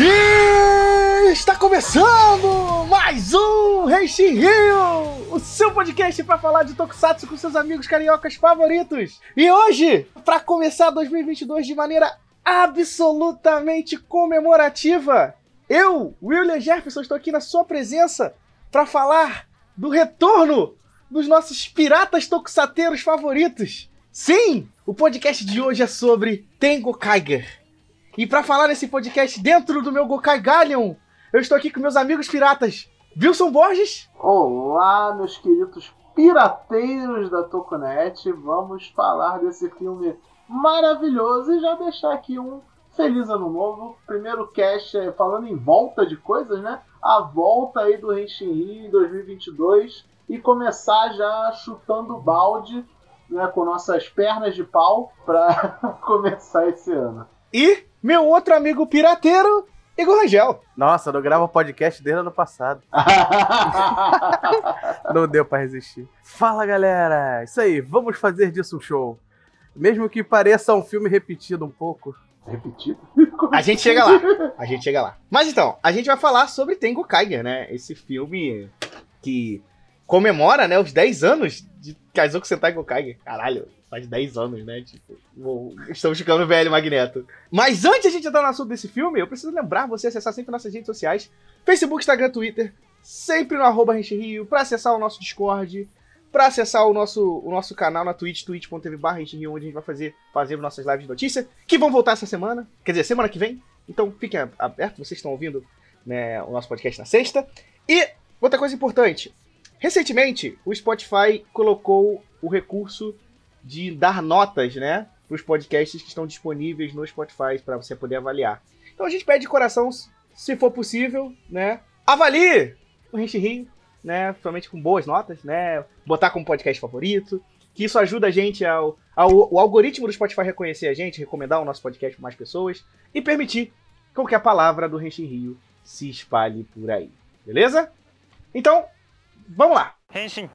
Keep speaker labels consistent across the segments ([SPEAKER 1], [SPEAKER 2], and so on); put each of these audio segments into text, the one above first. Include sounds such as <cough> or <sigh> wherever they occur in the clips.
[SPEAKER 1] E está começando mais um Reishi Rio, o seu podcast para falar de Tokusatsu com seus amigos cariocas favoritos. E hoje, para começar 2022 de maneira absolutamente comemorativa, eu, William Jefferson, estou aqui na sua presença para falar do retorno dos nossos piratas tokusateiros favoritos. Sim, o podcast de hoje é sobre Tengo Kaiger. E para falar nesse podcast dentro do meu Gokai Galleon, eu estou aqui com meus amigos piratas, Wilson Borges.
[SPEAKER 2] Olá, meus queridos pirateiros da Tokunet. Vamos falar desse filme maravilhoso e já deixar aqui um feliz ano novo. Primeiro cast é falando em volta de coisas, né? A volta aí do Henshin em 2022 e começar já chutando balde né, com nossas pernas de pau para <laughs> começar esse ano.
[SPEAKER 1] E meu outro amigo pirateiro, Igor Rangel.
[SPEAKER 3] Nossa, não gravo podcast desde o ano passado. <laughs> não deu para resistir. Fala galera, isso aí, vamos fazer disso um show. Mesmo que pareça um filme repetido um pouco.
[SPEAKER 2] Repetido?
[SPEAKER 1] A gente chega lá. A gente chega lá. Mas então, a gente vai falar sobre Tengo Kaiger, né? Esse filme que comemora, né, os 10 anos de Kaizoku Sentai Gokaiger. Caralho, faz 10 anos, né? Tipo, estamos ficando velho, Magneto. Mas antes de a gente entrar no assunto desse filme, eu preciso lembrar você acessar sempre nossas redes sociais: Facebook, Instagram, Twitter, sempre no arroba Rio, pra acessar o nosso Discord, pra acessar o nosso, o nosso canal na Twitch, twitch.tv barra onde a gente vai fazer, fazer nossas lives de notícia, que vão voltar essa semana, quer dizer, semana que vem. Então fiquem abertos, vocês estão ouvindo né, o nosso podcast na sexta. E outra coisa importante, recentemente o Spotify colocou o recurso de dar notas, né? Para os podcasts que estão disponíveis no Spotify para você poder avaliar. Então a gente pede de coração, se for possível, né? Avalie o Rente Rio, né? Somente com boas notas, né? Botar como podcast favorito. Que isso ajuda a gente ao, ao o algoritmo do Spotify reconhecer a gente, recomendar o nosso podcast para mais pessoas e permitir com que a palavra do Rente Rio se espalhe por aí. Beleza? Então, vamos lá. Henshin.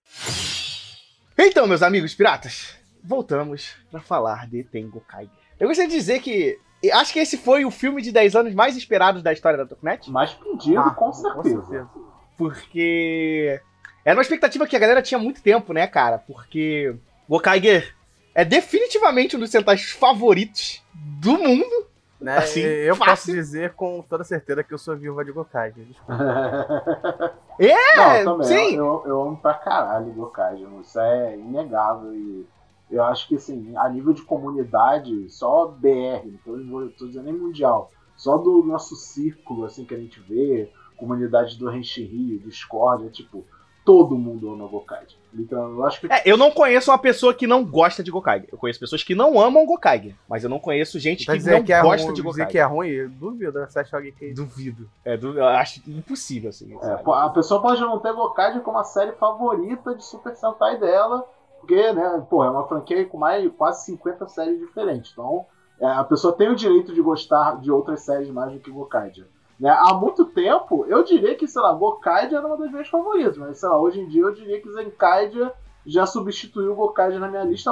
[SPEAKER 1] Então, meus amigos piratas, voltamos para falar de Tengo Kaiger. Eu gostaria de dizer que acho que esse foi o filme de 10 anos mais esperado da história da Tokunet.
[SPEAKER 2] Mais pedido, ah, com, certeza. com certeza.
[SPEAKER 1] Porque era uma expectativa que a galera tinha muito tempo, né, cara? Porque Gokaiger é definitivamente um dos centais favoritos do mundo.
[SPEAKER 3] Né? Assim, eu fácil. posso dizer com toda certeza que eu sou viúva de Gokaiger.
[SPEAKER 1] é, Não, também, sim.
[SPEAKER 2] Eu, eu, amo pra caralho Gokaiger. Isso é inegável e eu acho que, assim, a nível de comunidade, só BR, então eu tô dizendo nem mundial, só do nosso círculo, assim, que a gente vê, comunidade do Renchi Rio, Discord, é tipo, todo mundo ama Gokaiger. Então, eu acho que.
[SPEAKER 1] É, eu não conheço uma pessoa que não gosta de Gokaiger. Eu conheço pessoas que não amam Gokaiger. Mas eu não conheço gente que não que é gosta ruim, de Gokaiger.
[SPEAKER 3] Dizer que é ruim, eu duvido. Você acha alguém que.
[SPEAKER 1] Duvido. É, eu acho impossível, assim.
[SPEAKER 2] É, a pessoa pode não ter Gokaiger como a série favorita de Super Sentai dela porque, né, pô, é uma franquia com mais quase 50 séries diferentes. Então, é, a pessoa tem o direito de gostar de outras séries mais do que Gokaiger. Né? Há muito tempo, eu diria que, sei lá, Gokaiger era uma das minhas favoritas, mas, sei lá, hoje em dia eu diria que Zenkaiger já substituiu o Gokaiger na minha lista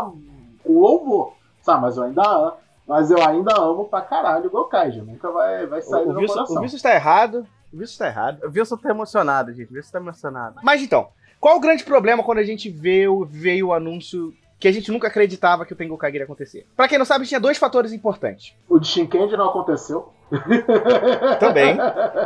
[SPEAKER 2] com louvor. Sabe, mas eu ainda mas eu ainda amo pra caralho o Gokaiger. Nunca vai, vai sair o, do meu coração.
[SPEAKER 1] O Wilson está errado. O Wilson está errado.
[SPEAKER 3] O Wilson tá emocionado, gente. O Wilson tá emocionado.
[SPEAKER 1] Mas então, qual o grande problema quando a gente vê o, veio o anúncio que a gente nunca acreditava que o Tengokai iria acontecer? Pra quem não sabe, tinha dois fatores importantes.
[SPEAKER 2] O de Shinkendi não aconteceu. <laughs>
[SPEAKER 1] Também.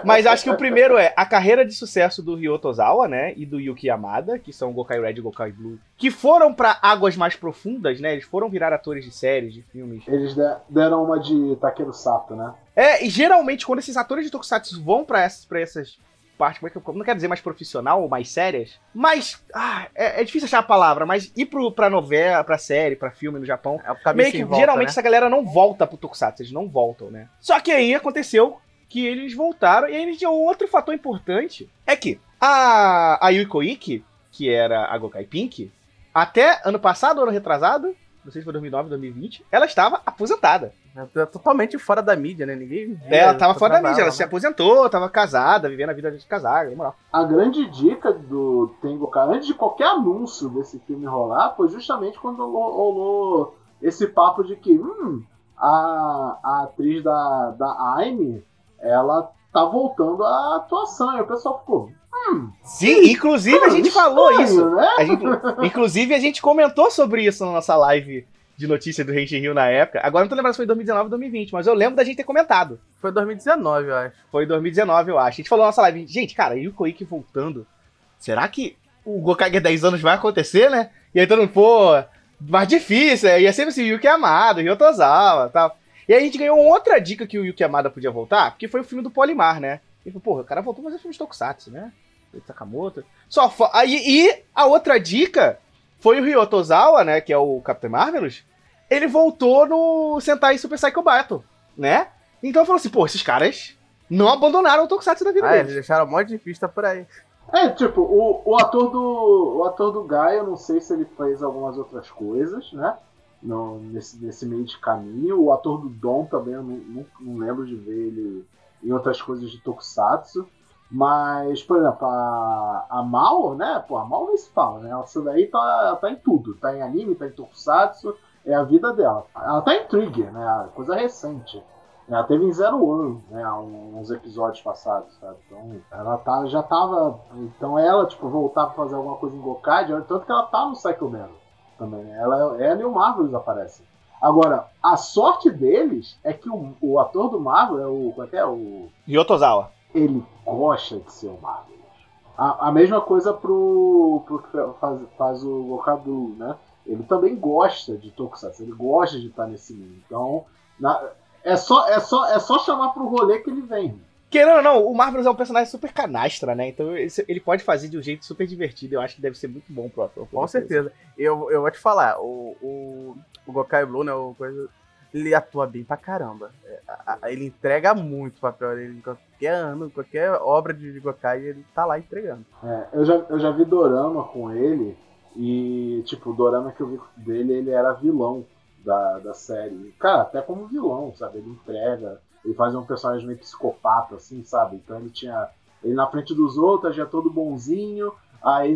[SPEAKER 1] Mas acho que o primeiro é a carreira de sucesso do Ryo Tozawa, né? E do Yuki Yamada, que são Gokai Red e Gokai Blue, que foram para águas mais profundas, né? Eles foram virar atores de séries, de filmes.
[SPEAKER 2] Eles deram uma de Takeru Sato, né?
[SPEAKER 1] É, e geralmente quando esses atores de Tokusatsu vão para essas, pra essas parte, como é que eu não quero dizer mais profissional ou mais sérias, mas ah, é, é, difícil achar a palavra, mas ir pro, pra novela, pra série, pra filme no Japão, é meio que volta, geralmente né? essa galera não volta pro Tokusatsu, eles não voltam, né? Só que aí aconteceu que eles voltaram, e aí outro fator importante, é que a, a Yuiko Ikki, que era a Gokai Pink, até ano passado, ano retrasado, não sei se foi 2009, 2020, ela estava aposentada.
[SPEAKER 3] É totalmente fora da mídia, né? Ninguém.
[SPEAKER 1] É, ela estava fora da mídia, ela né? se aposentou, estava casada, vivendo a vida de casada, moral.
[SPEAKER 2] A grande dica do Tengokai, antes de qualquer anúncio desse filme rolar, foi justamente quando rolou esse papo de que, hum, a, a atriz da, da Aime, ela tá voltando a atuação. E o pessoal ficou. Hum,
[SPEAKER 1] Sim, inclusive a gente falou
[SPEAKER 2] estranho,
[SPEAKER 1] isso.
[SPEAKER 2] Né?
[SPEAKER 1] A gente- inclusive a gente comentou sobre isso na nossa live de notícia do Rente Rio na época. Agora não tô lembrando se foi 2019 ou 2020, mas eu lembro da gente ter comentado.
[SPEAKER 3] Foi 2019, eu acho.
[SPEAKER 1] Foi 2019, eu acho. A gente falou na nossa live, gente, cara, e o Koike voltando. Será que o Gokage 10 anos vai acontecer, né? E aí todo mundo, pô, mais difícil, é, ia sempre assim, Yuki Amada, Ryotozawa e tal. E aí a gente ganhou outra dica que o Yuki Amada podia voltar, porque foi o filme do Polimar, né? Ele falou, porra, o cara voltou a fazer filme de Tokusatsu, né? Sakamoto. Só fo- aí, e a outra dica foi o Ryotozawa, né, que é o Capitão Marvelous, ele voltou no Sentai Super Psycho Battle, né? Então falou assim, pô, esses caras não abandonaram o Tokusatsu da vida
[SPEAKER 3] Ah, eles
[SPEAKER 1] deles.
[SPEAKER 3] deixaram um monte de pista por aí.
[SPEAKER 2] É, tipo, o, o ator do. O ator do Guy, eu não sei se ele fez algumas outras coisas, né? No, nesse, nesse meio de caminho. O ator do Dom também, eu não, não, não lembro de ver ele em outras coisas de Tokusatsu. Mas, por exemplo, a, a Mal, né? Pô, a Mal nem se fala, né? Essa daí tá, tá em tudo. Tá em anime, tá em Tokusatsu. É a vida dela. Ela tá em Trigger, né? Coisa recente. Ela teve em Zero One, né? uns episódios passados, sabe? Então, ela tá, já tava. Então, ela, tipo, voltar pra fazer alguma coisa em Gokai, tanto que ela tá no Psycho Battle também, né? Ela, ela e o Marvelous aparecem. Agora, a sorte deles é que o, o ator do Marvel é o. Como é que é? O,
[SPEAKER 1] Ryotozawa.
[SPEAKER 2] Ele gosta de ser o Marvelous. A, a mesma coisa pro, pro que faz, faz o Gokadu, né? Ele também gosta de Tokusatsu, ele gosta de estar nesse meio. Então, na- é, só, é, só, é só chamar pro rolê que ele vem.
[SPEAKER 1] Querendo ou não, o Marvelous é um personagem super canastra, né? Então esse- ele pode fazer de um jeito super divertido. Eu acho que deve ser muito bom pro ator.
[SPEAKER 3] Com certeza. Eu, eu vou te falar, o, o, o Gokai Blue, né, o coisa, ele atua bem pra caramba. É, a- a- ele entrega muito papel dele em qualquer ano, qualquer obra de Gokai, ele tá lá entregando.
[SPEAKER 2] É, eu, já, eu já vi Dorama com ele, e, tipo, o Dorama que eu vi dele, ele era vilão da, da série. Cara, até como vilão, sabe? Ele entrega, ele faz um personagem meio psicopata, assim, sabe? Então ele tinha. Ele na frente dos outros, já todo bonzinho, aí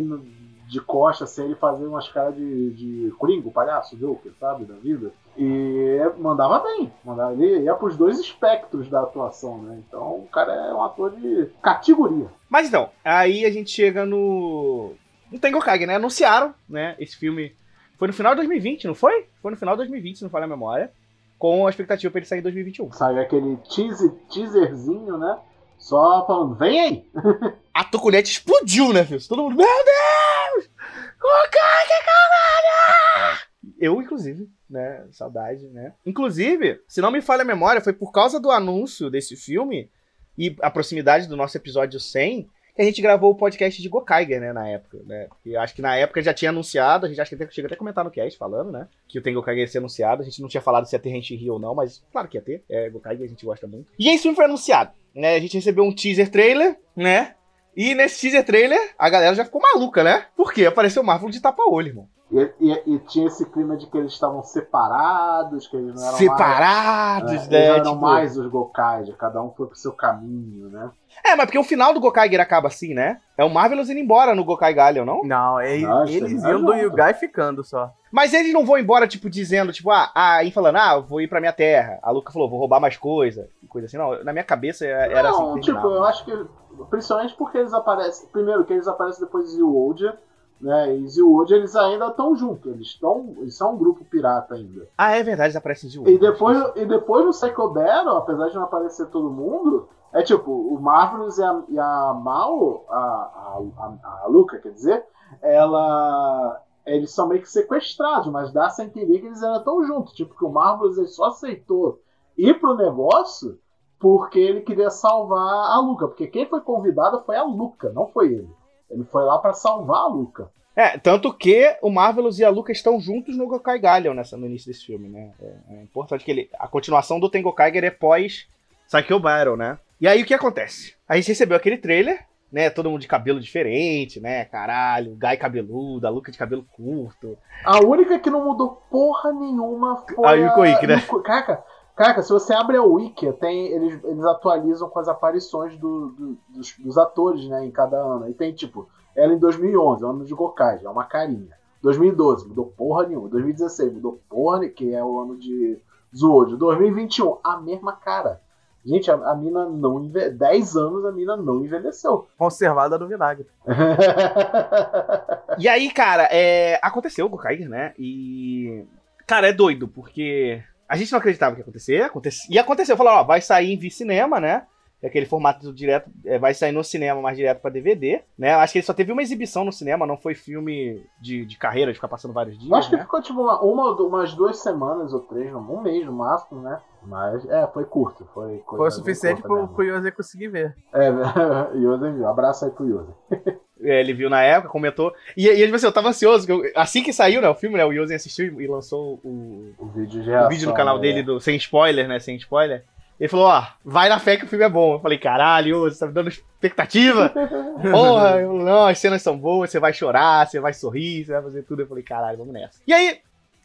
[SPEAKER 2] de costa, assim, ele fazia umas caras de, de Coringo, palhaço, Joker, sabe? Da vida. E mandava bem, mandava, ele ia pros dois espectros da atuação, né? Então o cara é um ator de categoria.
[SPEAKER 1] Mas então, aí a gente chega no. No Tengokage, né? Anunciaram, né? Esse filme. Foi no final de 2020, não foi? Foi no final de 2020, se não falha a memória. Com a expectativa pra ele sair em 2021.
[SPEAKER 2] Saiu aquele teaser, teaserzinho, né? Só falando, vem aí! <laughs>
[SPEAKER 1] A Tokunete explodiu, né, filho? Todo mundo. Meu Deus! Gokage, caralho! Eu, inclusive, né? Saudade, né? Inclusive, se não me falha a memória, foi por causa do anúncio desse filme e a proximidade do nosso episódio 100 que a gente gravou o podcast de Gokaiger, né, na época, né? E eu acho que na época já tinha anunciado, a gente acho que até, chega até a comentar no cast falando, né? Que o Tem Gokaiger ia ser anunciado, a gente não tinha falado se ia ter Henshi Rio ou não, mas claro que ia ter, é Gokaiger, a gente gosta muito. E esse filme foi anunciado, né? A gente recebeu um teaser trailer, né? E nesse teaser trailer, a galera já ficou maluca, né? Por quê? Apareceu o Marvel de tapa-olho, irmão.
[SPEAKER 2] E, e- e tinha esse clima de que eles estavam separados, que eles não eram
[SPEAKER 1] Separados,
[SPEAKER 2] mais. é,
[SPEAKER 1] né?
[SPEAKER 2] eles não eram
[SPEAKER 1] Tipo-
[SPEAKER 2] mais os Gokaiger, cada um foi pro seu caminho, né?
[SPEAKER 1] É, mas porque o final do Gokaiger acaba assim, né? É o Marvelous indo embora no Gokai Galleon, não?
[SPEAKER 3] Não, é,
[SPEAKER 2] Nossa,
[SPEAKER 3] eles
[SPEAKER 2] é
[SPEAKER 3] iam do. Yugai ficando só.
[SPEAKER 1] Mas eles não vão embora, tipo, dizendo, tipo, ah, aí falando, ah, vou ir pra minha terra. A Luca falou, vou roubar mais coisa, e coisa assim. Não, na minha cabeça era
[SPEAKER 2] não,
[SPEAKER 1] assim que
[SPEAKER 2] tipo, eu acho que. Principalmente porque eles aparecem. Primeiro, que eles aparecem depois de Zilwodia, né? E Zilwodia eles ainda estão juntos. Eles estão. Eles são um grupo pirata ainda.
[SPEAKER 1] Ah, é verdade, eles aparecem de
[SPEAKER 2] E depois, e depois no Psycho Battle, apesar de não aparecer todo mundo, é tipo, o Marvelous e a, e a Mal, a, a, a, a Luca, quer dizer, ela. Eles são meio que sequestrados, mas dá-se a entender que eles ainda estão juntos. Tipo, que o Marvelous ele só aceitou ir pro negócio porque ele queria salvar a Luca. Porque quem foi convidado foi a Luca, não foi ele. Ele foi lá pra salvar a Luca.
[SPEAKER 1] É, tanto que o Marvelous e a Luca estão juntos no Gokai Galleon nessa, no início desse filme, né? É, é importante que ele. A continuação do Tengokaiger é pós Psycho Battle, né? E aí o que acontece? A gente recebeu aquele trailer, né? Todo mundo de cabelo diferente, né? Caralho, Guy cabeludo, a Luca de cabelo curto.
[SPEAKER 2] A única que não mudou porra nenhuma foi.
[SPEAKER 1] A Yuko Ikki, né?
[SPEAKER 2] Yuko- Caraca, caraca, se você abre a Wiki, tem, eles, eles atualizam com as aparições do- do- dos, dos atores, né, em cada ano. E tem, tipo, ela em 2011, ano de Gokai, é uma carinha. 2012, mudou porra nenhuma. 2016, mudou porra nenhuma, que é o ano de Zuojo. 2021, a mesma cara. Gente, a, a mina não envelheceu. 10 anos a mina não envelheceu. <laughs>
[SPEAKER 3] Conservada no vinagre. <laughs>
[SPEAKER 1] E aí, cara, é, aconteceu o Gokaiger, né? E. Cara, é doido, porque a gente não acreditava que ia acontecer. aconte- E aconteceu. Falou, ó, vai sair em V-Cinema, né? É aquele formato do direto. é, vai sair no cinema, mas direto pra DVD, né? Acho que ele só teve uma exibição no cinema, não foi filme de, de carreira, de ficar passando vários dias.
[SPEAKER 2] Eu acho que
[SPEAKER 1] né?
[SPEAKER 2] ficou tipo uma, uma, umas duas semanas ou três, um mês no máximo, né? Mas é, foi curto. Foi,
[SPEAKER 3] Foi o suficiente pro, pro Yose conseguir ver.
[SPEAKER 2] É, <laughs> Yoda viu. Abraço aí pro Yoda. <laughs>
[SPEAKER 1] É, ele viu na época, comentou. E, e tipo assim, eu tava ansioso. que eu- assim que saiu, né, o filme, né? O Yosen assistiu e lançou o,
[SPEAKER 2] O vídeo de
[SPEAKER 1] o
[SPEAKER 2] reação.
[SPEAKER 1] vídeo no canal
[SPEAKER 2] né?
[SPEAKER 1] dele, do, sem spoiler, né? Sem spoiler. Ele falou, ó, vai na fé que o filme é bom. Eu falei, caralho, você tá me dando expectativa? Porra, eu, não, as cenas são boas, você vai chorar, você vai sorrir, você vai fazer tudo. Eu falei, caralho, vamos nessa. E aí,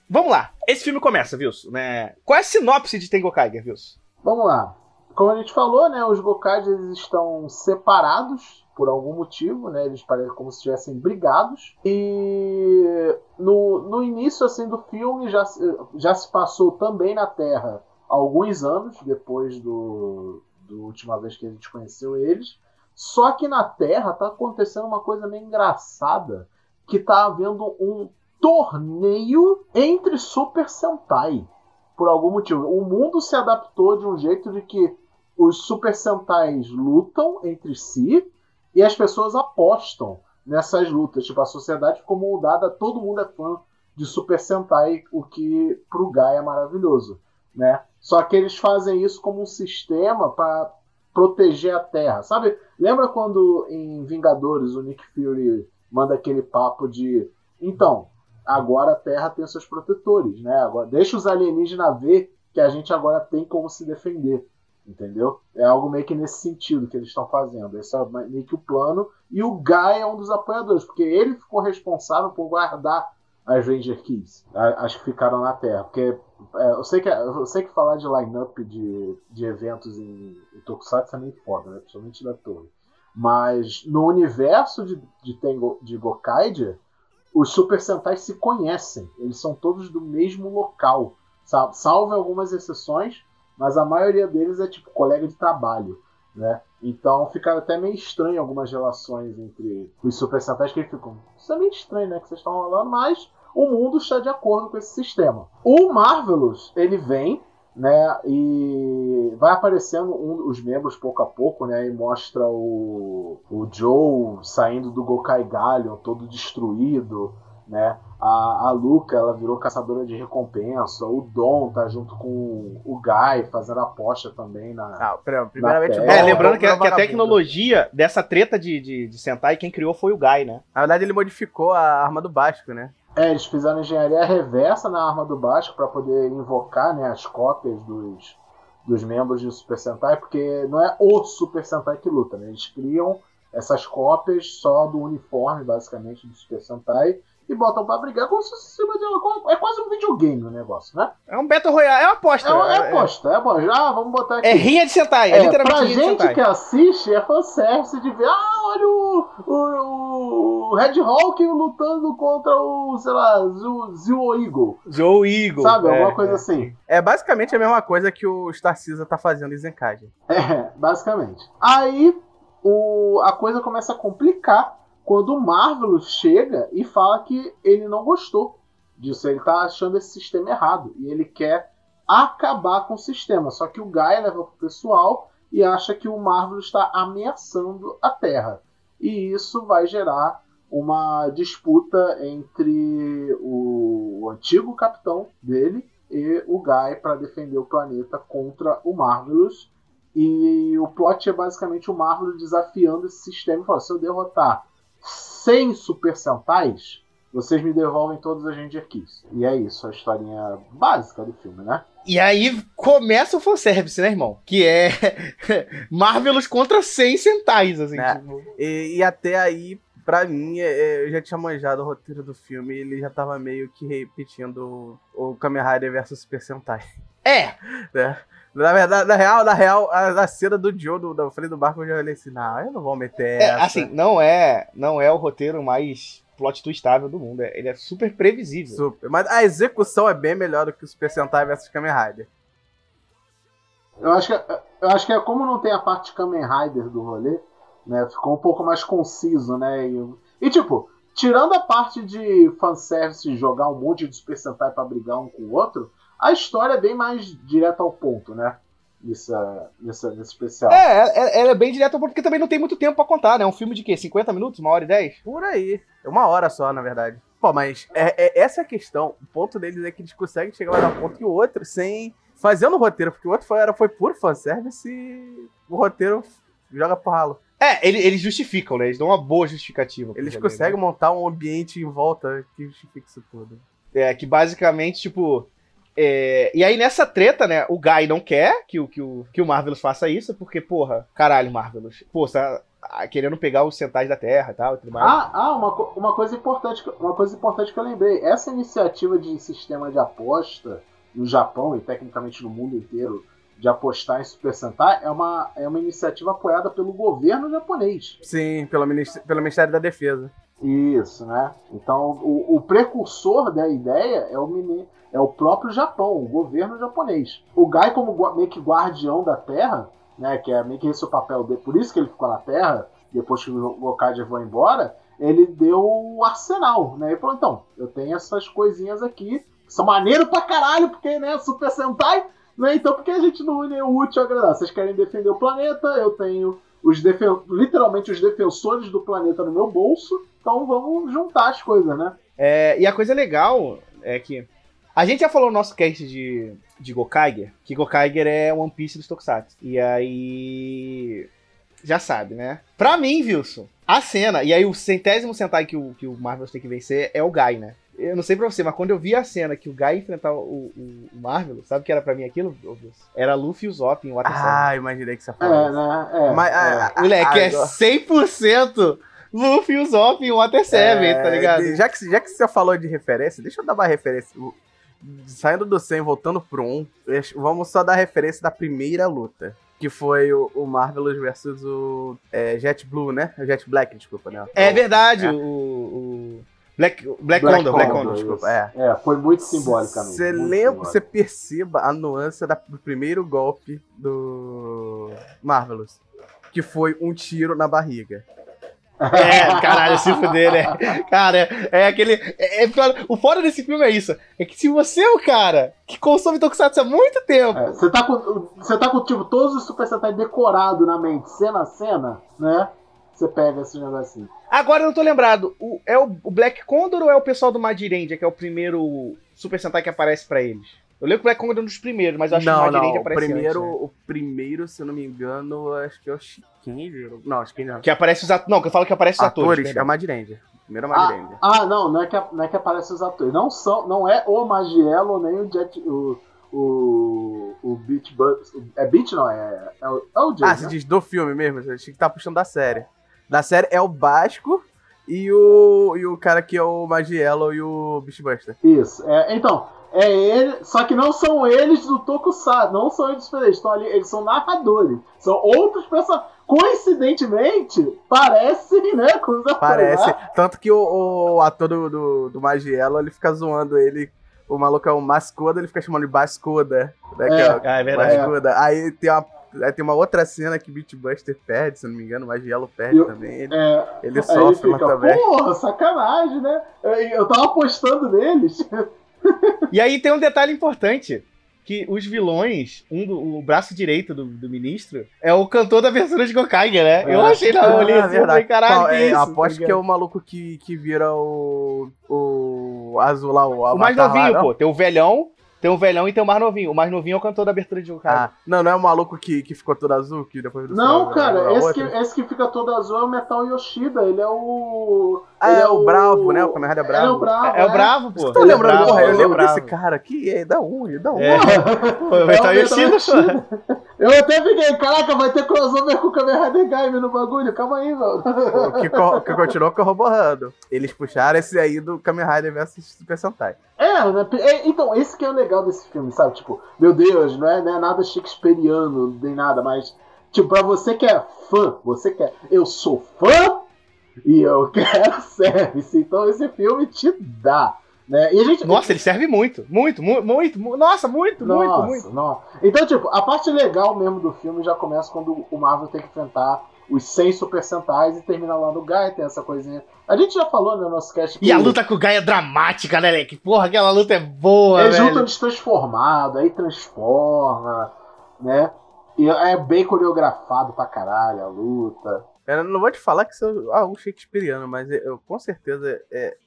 [SPEAKER 1] vamos lá. Esse filme começa, Wilson, né? Qual é a sinopse de Tengo Kaiger, Wilson?
[SPEAKER 2] Vamos lá. Como a gente falou, né, os Gokais eles estão separados por algum motivo, né? Eles parecem como se estivessem brigados. E no, no início assim do filme já, já se passou também na Terra alguns anos depois do, do última vez que a gente conheceu eles. Só que na Terra tá acontecendo uma coisa meio engraçada, que tá havendo um torneio entre Super Sentai por algum motivo. O mundo se adaptou de um jeito de que os Super Sentais lutam entre si e as pessoas apostam nessas lutas. Tipo, a sociedade ficou moldada, todo mundo é fã de Super Sentai, o que pro Guy é maravilhoso, né? Só que eles fazem isso como um sistema para proteger a Terra, sabe? Lembra quando em Vingadores o Nick Fury manda aquele papo de então, agora a Terra tem seus protetores, né? Agora deixa os alienígenas ver que a gente agora tem como se defender, entendeu? É algo meio que nesse sentido que eles estão fazendo. Esse é meio que o plano. E o Guy é um dos apoiadores, porque ele ficou responsável por guardar as Ranger Keys, as que ficaram na Terra. Porque é, eu, sei que, eu sei que falar de line-up de, de eventos em, em Tokusatsu é meio foda, né? Principalmente da torre. Mas no universo de, de, Tengo, de Gokaiger, os Super Sentais se conhecem. Eles são todos do mesmo local. sa- Salvo algumas exceções, mas a maioria deles é tipo colega de trabalho. Né? Então fica até meio estranho algumas relações entre os Super Sentais que ficam. Isso é meio estranho, né? Que vocês estão rolando, mas o mundo está de acordo com esse sistema. O Marvelous, ele vem, né? E vai aparecendo um- os membros pouco a pouco, né? E mostra o, o Joe saindo do Gokai Galleon, todo destruído, né? A, a Luca, ela virou caçadora de recompensa. O Dom tá junto com o Guy, fazendo aposta também na.
[SPEAKER 3] Ah, primeiramente,
[SPEAKER 2] É,
[SPEAKER 3] o
[SPEAKER 1] É, lembrando que,
[SPEAKER 3] é
[SPEAKER 1] a- que a tecnologia dessa treta de, de, de Sentai, quem criou foi o Guy, né?
[SPEAKER 3] Na verdade, ele modificou a arma do Basco, né?
[SPEAKER 2] É, eles fizeram engenharia reversa na arma do Basco para poder invocar né, as cópias dos, dos membros de Super Sentai, porque não é o Super Sentai que luta, né? Eles criam essas cópias só do uniforme, basicamente, do Super Sentai e botam pra brigar como se fosse É quase um videogame o negócio, né?
[SPEAKER 1] É um Battle Royale, é uma aposta.
[SPEAKER 2] É, uma- é aposta, é aposta. Ah, vamos botar aqui.
[SPEAKER 1] é rinha de Sentai, é,
[SPEAKER 2] É,
[SPEAKER 1] literalmente
[SPEAKER 2] pra gente que assiste, é fanservice de ver, ah, olha o, o, o Red Hawk lutando contra o, sei lá, Zio, Zio Eagle.
[SPEAKER 1] Joe Eagle.
[SPEAKER 2] Sabe?
[SPEAKER 1] é,
[SPEAKER 2] Alguma coisa
[SPEAKER 1] é.
[SPEAKER 2] assim.
[SPEAKER 3] É basicamente a mesma coisa que o Star Cisa tá fazendo em Zenkage.
[SPEAKER 2] É, basicamente. Aí o, a coisa começa a complicar quando o Marvelous chega e fala que ele não gostou disso. Ele tá achando esse sistema errado. E ele quer acabar com o sistema. Só que o Guy leva pro pessoal e acha que o Marvelous está ameaçando a Terra. E isso vai gerar uma disputa entre o, o antigo capitão dele e o Guy para defender o planeta contra o Marvelous. E o plot é basicamente o Marvelous desafiando esse sistema e falando: se eu derrotar 100 Super Sentais, vocês me devolvem todas as Ranger Keys. E é isso, a historinha básica do filme, né?
[SPEAKER 1] E aí começa o fanservice, né, irmão? Que é <laughs> Marvelous contra 100 Sentais, assim.
[SPEAKER 3] É.
[SPEAKER 1] tipo.
[SPEAKER 3] E, e até aí, pra mim, é- é, eu já tinha manjado o roteiro do filme e ele já tava meio que repetindo o, o Kamen Rider versus Super Sentai.
[SPEAKER 1] É, <laughs>
[SPEAKER 3] né? Na verdade, na real, na real, a, a cena do Joe, do, da frente do barco, eu já olhei assim, não, eu não vou meter
[SPEAKER 1] é,
[SPEAKER 3] essa.
[SPEAKER 1] assim, não é, não é o roteiro mais plot twistável do mundo. é- Ele é super previsível.
[SPEAKER 3] Super. Mas a execução é bem melhor do que o Super Sentai versus Kamen Rider.
[SPEAKER 2] Eu acho que, eu acho que é como não tem a parte Kamen Rider do rolê, né? Ficou um pouco mais conciso, né? E, e tipo, tirando a parte de fanservice jogar um monte de Super Sentai pra brigar um com o outro, a história é bem mais direta ao ponto, né? Nessa, nessa, nesse especial.
[SPEAKER 1] É, ela é bem direta ao ponto porque também não tem muito tempo pra contar, né? É um filme de quê? 50 minutos? Uma hora e 10?
[SPEAKER 3] Por aí. É uma hora só, na verdade. Pô, mas é, é, essa é a questão. O ponto deles é que eles conseguem chegar mais a um ponto que o outro sem. Fazendo o roteiro, porque o outro foi, era, foi por fanservice e o roteiro joga pro ralo.
[SPEAKER 1] É, ele, eles justificam, né? Eles dão uma boa justificativa.
[SPEAKER 3] Eles
[SPEAKER 1] rolê,
[SPEAKER 3] conseguem
[SPEAKER 1] né?
[SPEAKER 3] montar um ambiente em volta que justifica isso tudo.
[SPEAKER 1] É, que basicamente, tipo. é, E aí nessa treta, né? O Guy não quer que o, que, o, que o Marvelous faça isso, porque, porra, caralho, Marvelous. Pô, você tá ah, querendo pegar os centais da Terra e tal e tudo mais.
[SPEAKER 2] Ah, ah uma, uma coisa importante, uma coisa importante que eu lembrei. Essa iniciativa de sistema de aposta no Japão e tecnicamente no mundo inteiro de apostar em Super Sentai é uma, é uma iniciativa apoiada pelo governo japonês.
[SPEAKER 3] Sim, pelo, ministério, pelo Ministério da Defesa.
[SPEAKER 2] Isso, né? Então o, o precursor da ideia é o, mini- é o próprio Japão, o governo japonês. O Gai, como meio que guardião da Terra, né? Que é meio que esse o papel dele, por isso que ele ficou na Terra, depois que o Gokaiger foi embora, ele deu o arsenal, né? Ele falou, então, eu tenho essas coisinhas aqui, que são maneiro pra caralho, porque, né, Super Sentai, né? Então por que a gente não une o útil ao agradável? Vocês querem defender o planeta, eu tenho os defen- literalmente os defensores do planeta no meu bolso, então vamos juntar as coisas, né?
[SPEAKER 1] É, e a coisa legal é que. A gente já falou no nosso cast de, de Gokaiger, que Gokaiger é One Piece dos Tokusatsu. E aí. Já sabe, né? Pra mim, Wilson, a cena, e aí o centésimo Sentai que o, que o Marvel tem que vencer é o Guy, né? Eu não sei pra você, mas quando eu vi a cena que o Guy enfrentar o, o, o Marvel, sabe o que era pra mim aquilo? Era Luffy e o Zop em Water
[SPEAKER 3] Ah, imaginei que você
[SPEAKER 2] É,
[SPEAKER 3] falou.
[SPEAKER 2] né? É,
[SPEAKER 3] Mas,
[SPEAKER 2] é.
[SPEAKER 3] ah, ah,
[SPEAKER 1] Moleque, é
[SPEAKER 3] agora-
[SPEAKER 1] 100% Luffy e o Zop em Water 7,
[SPEAKER 3] É,
[SPEAKER 1] tá ligado?
[SPEAKER 3] Já que, já que você falou de referência, deixa eu dar uma referência. Saindo do 100, voltando pro 1, deixa- vamos só dar referência da primeira luta. Que foi o, o Marvelous versus o é, Jet Blue, né? O Jet Black, desculpa, né?
[SPEAKER 1] É verdade,
[SPEAKER 3] É.
[SPEAKER 1] o, o Black, Black,
[SPEAKER 2] Black
[SPEAKER 1] Condor, Black
[SPEAKER 2] Condor,
[SPEAKER 1] Condor.
[SPEAKER 3] desculpa,
[SPEAKER 2] isso. É, foi muito simbolicamente.
[SPEAKER 3] Você
[SPEAKER 2] muito
[SPEAKER 3] lembra,
[SPEAKER 2] simbólico.
[SPEAKER 3] você perceba a nuance da- do primeiro golpe do Marvelous. Que foi um tiro na barriga. <laughs>
[SPEAKER 1] É, caralho, se fuder, né? Cara, é aquele. é- é o foda desse filme é isso. É que se você é o cara que consome Tokusatsu há muito tempo.
[SPEAKER 2] É, Você tá com, você tá com tipo, todos os Super Sentai decorados na mente, cena a cena, né? Você pega esse negocinho.
[SPEAKER 1] Agora eu não tô lembrado. O, é o, o Black Condor ou é o pessoal do Madirendia, que é o primeiro Super Sentai que aparece pra eles? Eu lembro que o Black Condor é um dos primeiros, mas eu acho que o
[SPEAKER 3] não,
[SPEAKER 1] Madirendia
[SPEAKER 3] não. O
[SPEAKER 1] aparece
[SPEAKER 3] primeiro,
[SPEAKER 1] antes, né?
[SPEAKER 3] o primeiro, se eu não me engano, acho que é o Chiquinho. Não, acho que não.
[SPEAKER 1] Que aparece os atores. Não, que eu falo que aparece os atores.
[SPEAKER 3] Atores, é
[SPEAKER 1] perdão.
[SPEAKER 3] a Madirendia. Primeiro é a Madirendia.
[SPEAKER 2] Ah, não, não é que, não é que aparece os atores. Não, são, não é o Magiello nem o Jet. O, o, o Beach Bugs. É Beach não, é, é, o, é o Jet.
[SPEAKER 3] Ah, você
[SPEAKER 2] né?
[SPEAKER 3] diz do filme mesmo? Você achei que tá puxando da série. Da série é o Basco e o, e o cara que é o Magiello e o Beastbuster.
[SPEAKER 2] Isso. É, então, é ele. Só que não são eles do Tokusatsu, não são eles diferentes. Estão ali, eles são narradores. São outros personagens. Coincidentemente, parecem, né? Atores,
[SPEAKER 3] Parece.
[SPEAKER 2] né?
[SPEAKER 3] Tanto que o, o ator do, do, do Magiello, ele fica zoando ele. O maluco é o Mascoda, ele fica chamando de Bascoda. Né, que
[SPEAKER 2] É.
[SPEAKER 3] é o
[SPEAKER 1] Ah, é verdade.
[SPEAKER 3] Bascoda. Aí tem uma. Aí tem uma outra cena que Beatbuster perde, se eu não me engano, o Magiello perde
[SPEAKER 2] Eu-
[SPEAKER 3] também. Ele,
[SPEAKER 2] É,
[SPEAKER 3] ele sofre,
[SPEAKER 2] ele
[SPEAKER 3] mas
[SPEAKER 2] fica,
[SPEAKER 3] também.
[SPEAKER 2] porra, sacanagem, né? Eu, eu tava apostando neles. <laughs>
[SPEAKER 1] E aí tem um detalhe importante. Que os vilões, um do, o braço direito do, do ministro, é o cantor da abertura de Gokaiger, né? Eu
[SPEAKER 2] É.
[SPEAKER 1] achei na eu olhei
[SPEAKER 3] Ah,
[SPEAKER 1] assim, eu falei, caralho,
[SPEAKER 3] é,
[SPEAKER 1] isso?
[SPEAKER 3] Aposto
[SPEAKER 1] tá
[SPEAKER 3] que é o maluco que, que vira o. O azul lá, o
[SPEAKER 1] O mais
[SPEAKER 3] lá,
[SPEAKER 1] novinho,
[SPEAKER 3] não?
[SPEAKER 1] pô. Tem o velhão, tem o velhão e tem o mais novinho. O mais novinho é o cantor da abertura de Gokaiger.
[SPEAKER 3] Ah, não, não é o maluco que, que ficou todo azul, que depois do
[SPEAKER 2] Não,
[SPEAKER 3] céu
[SPEAKER 2] cara,
[SPEAKER 3] virou
[SPEAKER 2] esse que, esse que fica todo azul é o Metal Yoshida. Ele é o.
[SPEAKER 3] Ah,
[SPEAKER 2] ele
[SPEAKER 3] é o Bravo, né? O Kamen Rider
[SPEAKER 2] é
[SPEAKER 3] Bravo.
[SPEAKER 2] o Bravo.
[SPEAKER 1] É, é o Bravo, pô.
[SPEAKER 3] Você tá
[SPEAKER 1] é
[SPEAKER 3] lembrando? Porra, eu
[SPEAKER 1] é
[SPEAKER 3] lembro desse cara aqui, é da onde? Da onde?
[SPEAKER 1] É. Pô, o Metal
[SPEAKER 2] É o
[SPEAKER 1] Yoshida,
[SPEAKER 2] Metal
[SPEAKER 1] pô.
[SPEAKER 2] Eu até fiquei, caraca, vai ter crossover com o Kamen Rider Gaime no bagulho. Calma aí, velho.
[SPEAKER 3] O que, co- que continuou corroborando. Eles puxaram esse aí do Kamen Rider versus Super Sentai.
[SPEAKER 2] É, né? é, então, esse que é o legal desse filme, sabe? Tipo, meu Deus, não é, não é nada shakespeariano, nem nada, mas, tipo, pra você que é fã, você quer. Eu sou fã e eu <laughs> quero service. Então esse filme te dá. Né? E a gente,
[SPEAKER 1] Nossa, ele serve muito. Muito, mu- muito, mu- Nossa, muito, muito,
[SPEAKER 2] Nossa,
[SPEAKER 1] muito.
[SPEAKER 2] Nossa. Então, tipo, a parte legal mesmo do filme já começa quando o Marvel tem que enfrentar os 100 Super Sentais e termina lá no Gaia, tem essa coisinha. A gente já falou né, no nosso cast que
[SPEAKER 1] E a luta com o Gaia é dramática, né, Leque? Porra, aquela luta é boa,
[SPEAKER 2] eles
[SPEAKER 1] velho.
[SPEAKER 2] juntam destransformado, aí transforma, né? E é bem coreografado pra caralho a luta.
[SPEAKER 3] Eu não vou te falar que isso é algo shakespeariano, mas eu, com certeza é,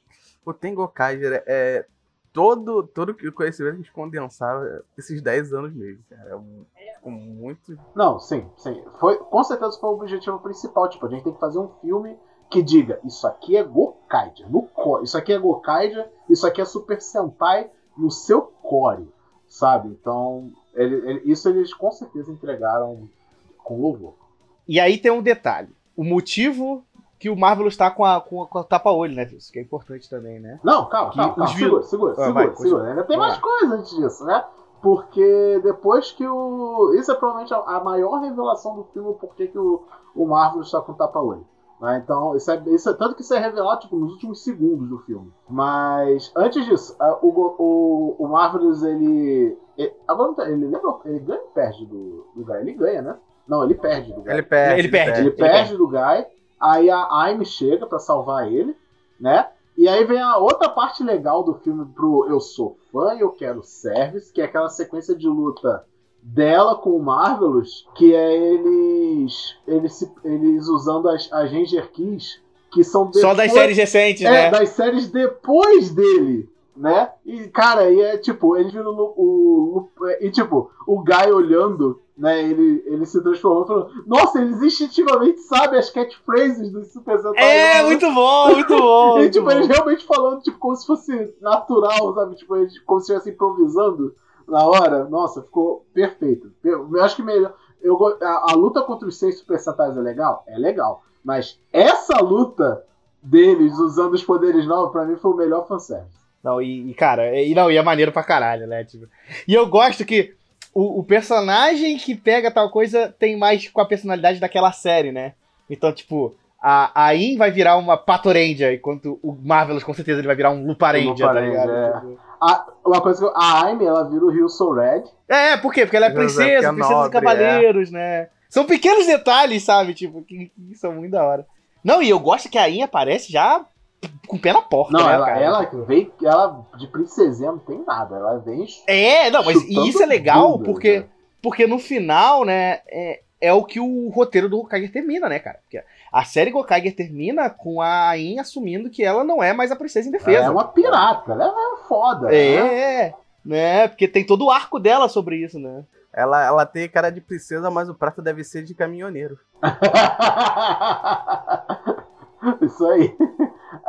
[SPEAKER 3] o Tengo Kaiser é todo, todo o conhecimento que eles condensaram esses 10 anos mesmo, cara. É um- muito.
[SPEAKER 2] Não, sim, sim. Foi, com certeza foi o objetivo principal. Tipo, a gente tem que fazer um filme que diga, isso aqui é Gokaiger, no core. Isso aqui é Gokaiger, isso aqui é Super Sentai no seu core, sabe? Então, ele- ele- isso eles com certeza entregaram com louvor.
[SPEAKER 1] E aí tem um detalhe. O motivo que o Marvel está com a, com a, com a tapa-olho, né? Isso que é importante também, né?
[SPEAKER 2] Não, calma, calma, calma. Segura, segura,
[SPEAKER 1] Ah,
[SPEAKER 2] segura,
[SPEAKER 1] vai,
[SPEAKER 2] segura. Ainda tem
[SPEAKER 1] Vamos
[SPEAKER 2] mais coisa antes disso, né? Porque depois que o. Isso é provavelmente a, maior revelação do filme, porque que o, o Marvel está com tapa-olho. Né? Então, isso é, isso é- tanto que isso é revelado tipo, nos últimos segundos do filme. Mas, antes disso, a- o, o, o Marvelous, ele. ele- agora ele lembra? Ele ganha ou perde do, do Guy? Ele ganha, né? Não, ele perde do Guy.
[SPEAKER 3] Ele perde.
[SPEAKER 1] Ele perde.
[SPEAKER 2] Ele
[SPEAKER 1] Ele
[SPEAKER 2] perde do Guy, aí a Aime chega pra salvar ele, né? E aí vem a outra parte legal do filme pro Eu Sou Fã e Eu Quero Service, que é aquela sequência de luta dela com o Marvelous, que é eles eles, eles usando as, as Ranger Keys, que são
[SPEAKER 1] Só das
[SPEAKER 2] depois-
[SPEAKER 1] séries recentes,
[SPEAKER 2] é,
[SPEAKER 1] né?
[SPEAKER 2] das séries depois dele, né? E, cara, e é tipo, eles viram o, o, o- E tipo, o Guy olhando, né? Ele, ele se transformou e falou: Nossa, eles instintivamente sabem as catchphrases dos Super Sentai.
[SPEAKER 1] É,
[SPEAKER 2] né?
[SPEAKER 1] muito bom, muito bom. <laughs>
[SPEAKER 2] E
[SPEAKER 1] muito
[SPEAKER 2] tipo,
[SPEAKER 1] bom.
[SPEAKER 2] eles realmente falando, tipo, como se fosse natural, sabe? Tipo, eles, como se estivessem improvisando na hora. Nossa, ficou perfeito. Eu, eu acho que melhor. Eu, a, a luta contra os seis Super Sentais é legal? É legal. Mas essa luta deles usando os poderes novos, pra mim, foi o melhor fanservice.
[SPEAKER 1] Não, e, e, cara, e, não, e é maneiro pra caralho, né? Tipo, e eu gosto que o, o personagem que pega tal coisa tem mais com a personalidade daquela série, né? Então, tipo, a, a In vai virar uma Patoranger, enquanto o Marvelous com certeza ele vai virar um Luparendia, tá
[SPEAKER 2] Luparendia,
[SPEAKER 1] ligado?
[SPEAKER 2] é.
[SPEAKER 1] Tipo,
[SPEAKER 2] A, uma coisa que eu- a Aime, ela vira o Rio Soul Red.
[SPEAKER 1] É, por quê? Porque ela é princesa,
[SPEAKER 3] é
[SPEAKER 1] princesa dos
[SPEAKER 3] nobre,
[SPEAKER 1] cavaleiros, né? São pequenos detalhes, sabe? Tipo, que, que são muito da hora. Não, e eu gosto que a In aparece já com o pé na porta,
[SPEAKER 2] Não,
[SPEAKER 1] né,
[SPEAKER 2] ela,
[SPEAKER 1] cara?
[SPEAKER 2] ela vem. Ela de princesinha não tem nada. Ela vem.
[SPEAKER 1] É, não, mas e isso é legal
[SPEAKER 2] bunda,
[SPEAKER 1] porque,
[SPEAKER 2] cara.
[SPEAKER 1] porque no final, né, é, é o que o roteiro do Hokage termina, né, cara? Porque a série Hokage termina com a Ain assumindo que ela não é mais a princesa indefesa.
[SPEAKER 2] Ela é uma pirata. Ela é foda.
[SPEAKER 1] É,
[SPEAKER 2] né?
[SPEAKER 1] é, né? Porque tem todo o arco dela sobre isso, né?
[SPEAKER 3] Ela, ela tem cara de princesa, mas o prato deve ser de caminhoneiro. <laughs>
[SPEAKER 2] Isso aí.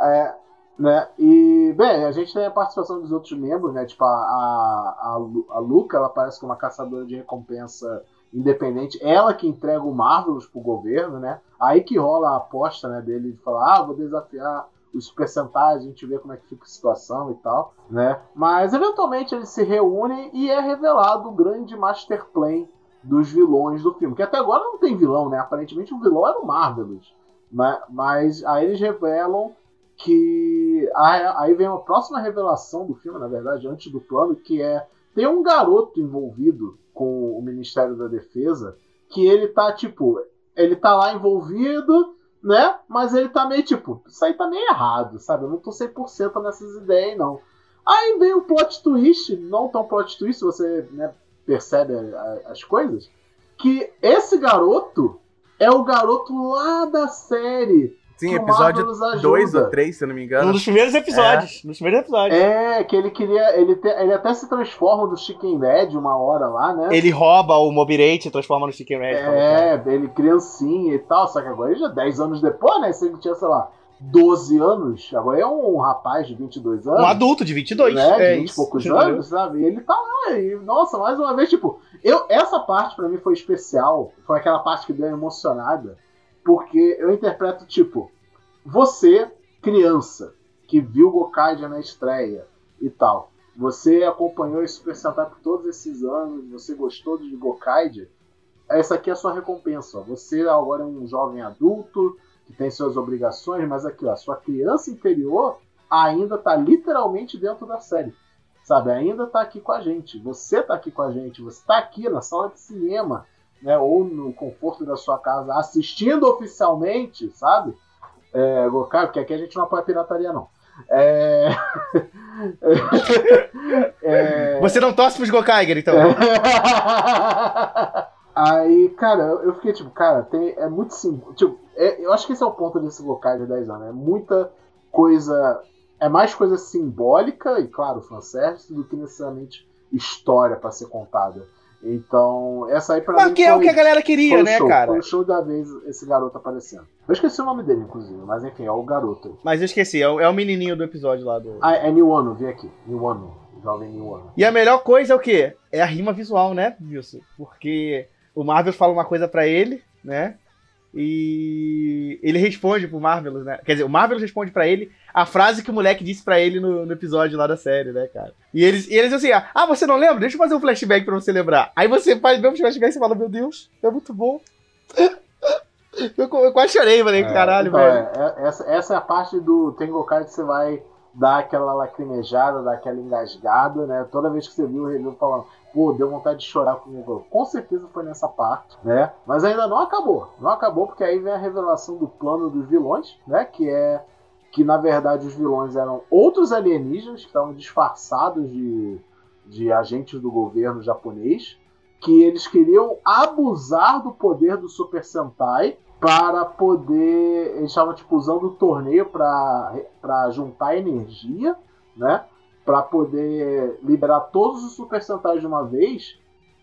[SPEAKER 2] É, né? E, bem, a gente tem a participação dos outros membros, né? Tipo, a, a, a, Lu- a Luca, ela parece que é uma caçadora de recompensa independente. Ela que entrega o Marvelous pro governo, né? Aí que rola a aposta né, dele de falar, ah, vou desafiar os Super Sentais, a gente vê como é que fica a situação e tal, né? Mas, eventualmente, eles se reúnem e é revelado o grande master plan dos vilões do filme. Que até agora não tem vilão, né? Aparentemente o vilão era o Marvelous. Mas, mas aí eles revelam que. Aí vem a próxima revelação do filme, na verdade, antes do plano, que é. Tem um garoto envolvido com o Ministério da Defesa que ele tá, tipo. Ele tá lá envolvido, né? Mas ele tá meio tipo. Isso aí tá meio errado, sabe? Eu não tô 100% nessas ideias, não. Aí vem o plot twist, não tão plot twist, você né, percebe a- a- as coisas, que esse garoto é o garoto lá da série.
[SPEAKER 3] Sim, episódio
[SPEAKER 2] Marvel nos ajuda.
[SPEAKER 3] 2 ou 3, se eu não me
[SPEAKER 1] Um
[SPEAKER 3] engano.
[SPEAKER 1] dos primeiros episódios. Nos primeiros episódios.
[SPEAKER 2] É, que ele queria. Ele, te- ele até se transforma do Chicken Dead uma hora lá, né?
[SPEAKER 1] Ele rouba o Mobirate e transforma no Chicken Red.
[SPEAKER 2] É, ele criancinha e tal, só que agora ele já 10 anos depois, né? Se ele tinha, sei lá, 12 anos, agora é um rapaz de 22 anos.
[SPEAKER 1] Um adulto de 22.
[SPEAKER 2] né, de
[SPEAKER 1] é
[SPEAKER 2] 20 e poucos anos, sabe? E ele tá lá, e nossa, mais uma vez, tipo, eu, essa parte pra mim foi especial, foi aquela parte que deu emocionada, porque eu interpreto, tipo, você, criança, que viu Gokaiger na estreia e tal, você acompanhou esse Super Sentai por todos esses anos, você gostou de Gokaiger, essa aqui é a sua recompensa. ó. Você agora é um jovem adulto que tem suas obrigações, mas aqui, ó, a sua criança interior ainda tá literalmente dentro da série. Sabe? Ainda tá aqui com a gente. Você tá aqui com a gente. Você tá aqui na sala de cinema, né? Ou no conforto da sua casa, assistindo oficialmente, sabe? É, Gokai, porque aqui a gente não apoia pirataria, não. É... <laughs>
[SPEAKER 1] é... Você não torce pros Gokaiger, então? <laughs>
[SPEAKER 2] Aí, cara, eu fiquei tipo, cara, tem, é muito simples. Tipo, é, eu acho que esse é o ponto desse Gokaiger de 10 anos. É muita coisa. É mais coisa simbólica, e claro, fanservice, do que necessariamente história para ser contada. Então, essa aí pra
[SPEAKER 1] Mas mim. que é o que a galera queria, né,
[SPEAKER 2] show,
[SPEAKER 1] cara?
[SPEAKER 2] Foi o show da vez esse garoto aparecendo. Eu esqueci o nome dele, inclusive, mas enfim, é o garoto.
[SPEAKER 1] Mas eu esqueci, é o, é o menininho do episódio lá do.
[SPEAKER 2] Ah, é New Ano, vi aqui. New Ano. Jovem New Ano.
[SPEAKER 1] E a melhor coisa é o quê? É a rima visual, né, Wilson? Porque o Marvel fala uma coisa para ele, né? E ele responde pro Marvelous, né? Quer dizer, o Marvelous responde para ele a frase que o moleque disse para ele no, no, episódio lá da série, né, cara? E eles, e eles assim, ah, você não lembra? Deixa eu fazer um flashback pra você lembrar. Aí você faz mesmo flashback e você fala, meu Deus, é muito bom. <laughs> eu, eu, quase chorei, falei, é, caralho, então, velho.
[SPEAKER 2] É, essa, essa é a parte do Tengokai que você vai dar aquela lacrimejada, dar aquela engasgada, né? Toda vez que você viu o review falando, pô, deu vontade de chorar comigo. Com certeza foi nessa parte, né? Mas ainda não acabou. Não acabou porque aí vem a revelação do plano dos vilões, né? Que é que na verdade os vilões eram outros alienígenas que estavam disfarçados de, de agentes do governo japonês, que eles queriam abusar do poder do Super Sentai para poder. Eles estavam tipo, usando o torneio para juntar energia, né? Para poder liberar todos os Super Sentais de uma vez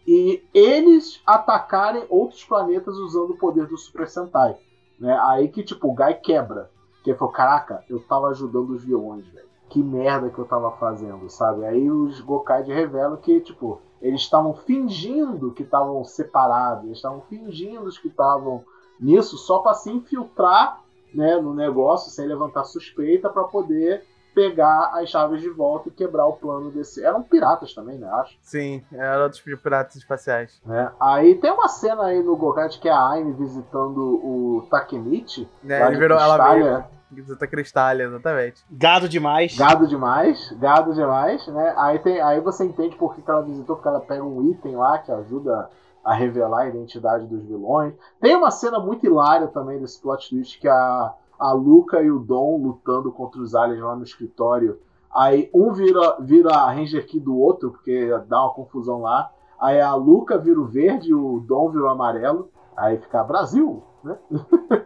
[SPEAKER 2] e eles atacarem outros planetas usando o poder do Super Sentai. Né? Aí que, tipo, o Guy quebra. Que ele falou, caraca, eu tava ajudando os vilões, velho. Que merda que eu tava fazendo, sabe? Aí os Gokai revelam que, tipo, eles estavam fingindo que estavam separados, eles estavam fingindo que estavam nisso só para se infiltrar né, no negócio sem levantar suspeita para poder pegar as chaves de volta e quebrar o plano desse. Eram piratas também, né? Acho.
[SPEAKER 3] Sim, eram outros tipo de piratas espaciais.
[SPEAKER 2] É. Aí tem uma cena aí no Gokai que é a Aime visitando o Takemichi.
[SPEAKER 3] É, ele virou, ela veio, Visita Cristália, exatamente.
[SPEAKER 1] Gado demais.
[SPEAKER 2] Gado demais, gado demais, né? Aí, tem, aí você entende por que, que ela visitou, porque ela pega um item lá que ajuda a revelar a identidade dos vilões. Tem uma cena muito hilária também desse plot twist que a a Luca e o Dom lutando contra os aliens lá no escritório. Aí um vira, vira a Ranger Key do outro, porque dá uma confusão lá. Aí a Luca vira o verde, o Dom vira o amarelo. Aí fica Brasil, né? <laughs>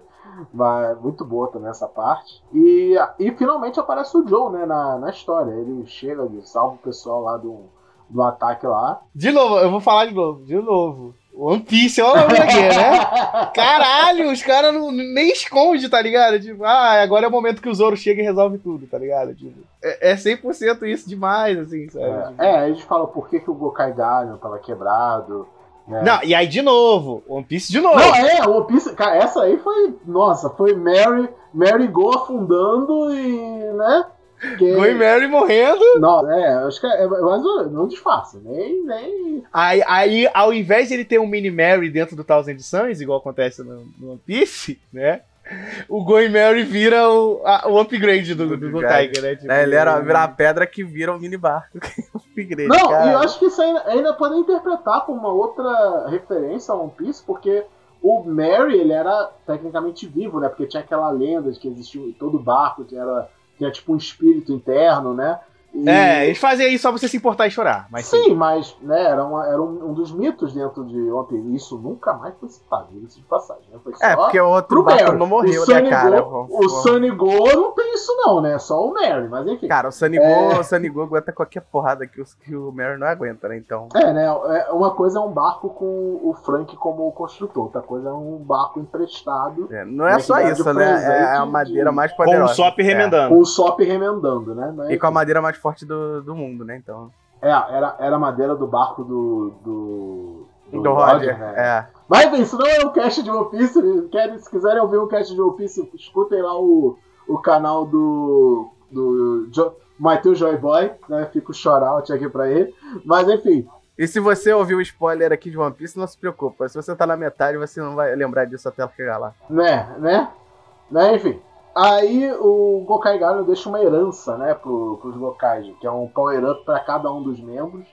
[SPEAKER 2] Mas muito boa também essa parte. E, e finalmente aparece o Joe, né, na, na história. Ele chega, salva o pessoal lá do, do ataque lá.
[SPEAKER 1] De novo, eu vou falar de novo, de novo. One Piece, olha aqui, né? Caralho, os caras nem escondem, tá ligado? Tipo, ah, agora é o momento que o Zoro chega e resolve tudo, tá ligado? Tipo, é, é 100% isso demais, assim, sabe?
[SPEAKER 2] É,
[SPEAKER 1] tipo,
[SPEAKER 2] é, a gente fala por que, que o Gokai Galion tava quebrado. Né?
[SPEAKER 1] Não, e aí de novo, One Piece de novo.
[SPEAKER 2] Não, é, One Piece, cara, essa aí foi, nossa, foi Mary, Mary Go afundando e, né?
[SPEAKER 1] Que... Going Mary morrendo.
[SPEAKER 2] Não, é, acho que é, mas não disfarça, nem, nem.
[SPEAKER 1] Aí, aí, ao invés de ele ter um mini Mary dentro do Thousand Suns, igual acontece no, no One Piece, né? O Going Mary vira o, a, o upgrade do, do, do Tiger, né?
[SPEAKER 3] Tipo, é, ele era virar a pedra que vira o mini barco. <laughs>
[SPEAKER 2] upgrade, não, cara. e eu acho que isso ainda, ainda pode interpretar como uma outra referência a One Piece, porque o Mary, ele era tecnicamente vivo, né? Porque tinha aquela lenda de que existia todo barco, que era que é tipo um espírito interno, né?
[SPEAKER 1] E... É, eles fazem isso só você se importar e chorar. Mas
[SPEAKER 2] sim, sim. mas né, era, uma, era um, um, dos mitos dentro de One Isso nunca mais foi citado, isso de passagem. Né? Foi
[SPEAKER 3] é, porque o outro Barton não morreu, né, cara?
[SPEAKER 2] Go, o Sunny Go não tem isso não, né? Só o Mary, mas enfim.
[SPEAKER 3] Cara, o Sunny é... Go, o Sunny Go aguenta qualquer porrada que, os, que o Mary não aguenta, né? Então...
[SPEAKER 2] É, né? É, uma coisa é um barco com o Frank como construtor, outra coisa é um barco emprestado.
[SPEAKER 3] É, não é né, só isso, né? É a madeira de... mais poderosa.
[SPEAKER 1] Com o Sop remendando.
[SPEAKER 2] Com o Sop remendando, né?
[SPEAKER 3] É e com a madeira mais forte do, do mundo, né? Então.
[SPEAKER 2] É, era, era a madeira do barco do. do.
[SPEAKER 3] do, do Roger, Roger, né? É.
[SPEAKER 2] Mas isso não é um cast de One Piece. Querem, se quiserem ouvir um cast de One Piece, escutem lá o, o canal do. do jo, Matheus Joy Boy, né? Fica o shout aqui pra ele. Mas enfim.
[SPEAKER 3] E se você ouviu o spoiler aqui de One Piece, não se preocupa. Se você tá na metade, você não vai lembrar disso até chegar lá.
[SPEAKER 2] Né, né? Né, enfim. Aí o Gokai Garo deixa uma herança, né, pro, pros Gokais, que é um power-up pra cada um dos membros.